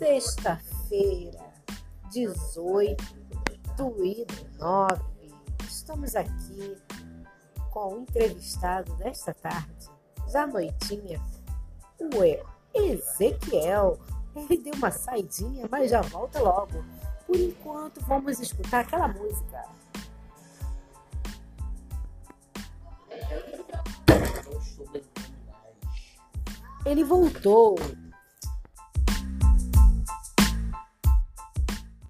Sexta-feira, 18 e 9. Estamos aqui com o entrevistado desta tarde, já noitinha, o Ezequiel. Ele deu uma saidinha, mas já volta logo. Por enquanto, vamos escutar aquela música. Ele voltou.